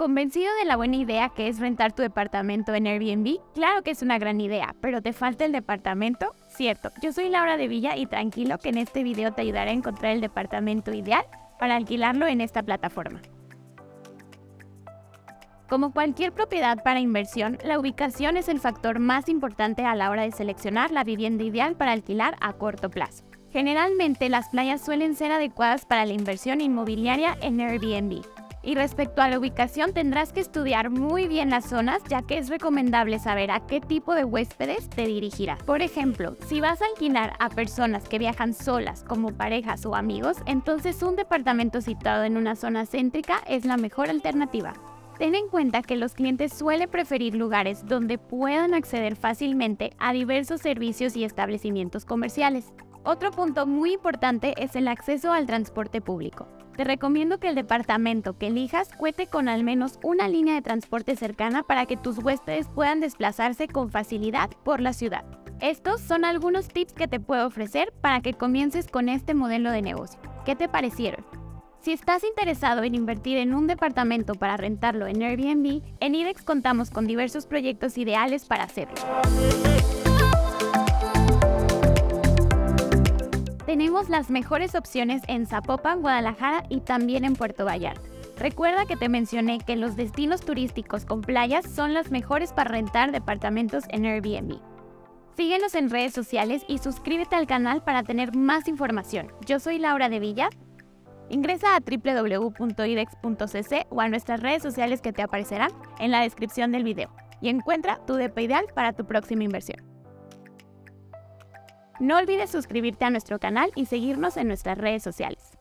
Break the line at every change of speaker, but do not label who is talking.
¿Convencido de la buena idea que es rentar tu departamento en Airbnb? Claro que es una gran idea, pero ¿te falta el departamento? Cierto, yo soy Laura de Villa y tranquilo que en este video te ayudaré a encontrar el departamento ideal para alquilarlo en esta plataforma. Como cualquier propiedad para inversión, la ubicación es el factor más importante a la hora de seleccionar la vivienda ideal para alquilar a corto plazo. Generalmente las playas suelen ser adecuadas para la inversión inmobiliaria en Airbnb. Y respecto a la ubicación tendrás que estudiar muy bien las zonas ya que es recomendable saber a qué tipo de huéspedes te dirigirás. Por ejemplo, si vas a alquilar a personas que viajan solas como parejas o amigos, entonces un departamento situado en una zona céntrica es la mejor alternativa. Ten en cuenta que los clientes suelen preferir lugares donde puedan acceder fácilmente a diversos servicios y establecimientos comerciales. Otro punto muy importante es el acceso al transporte público. Te recomiendo que el departamento que elijas cuente con al menos una línea de transporte cercana para que tus huéspedes puedan desplazarse con facilidad por la ciudad. Estos son algunos tips que te puedo ofrecer para que comiences con este modelo de negocio. ¿Qué te parecieron? Si estás interesado en invertir en un departamento para rentarlo en Airbnb, en IDEX contamos con diversos proyectos ideales para hacerlo. Tenemos las mejores opciones en Zapopan, Guadalajara y también en Puerto Vallarta. Recuerda que te mencioné que los destinos turísticos con playas son los mejores para rentar departamentos en Airbnb. Síguenos en redes sociales y suscríbete al canal para tener más información. Yo soy Laura de Villa Ingresa a www.idex.cc o a nuestras redes sociales que te aparecerán en la descripción del video y encuentra tu DP ideal para tu próxima inversión. No olvides suscribirte a nuestro canal y seguirnos en nuestras redes sociales.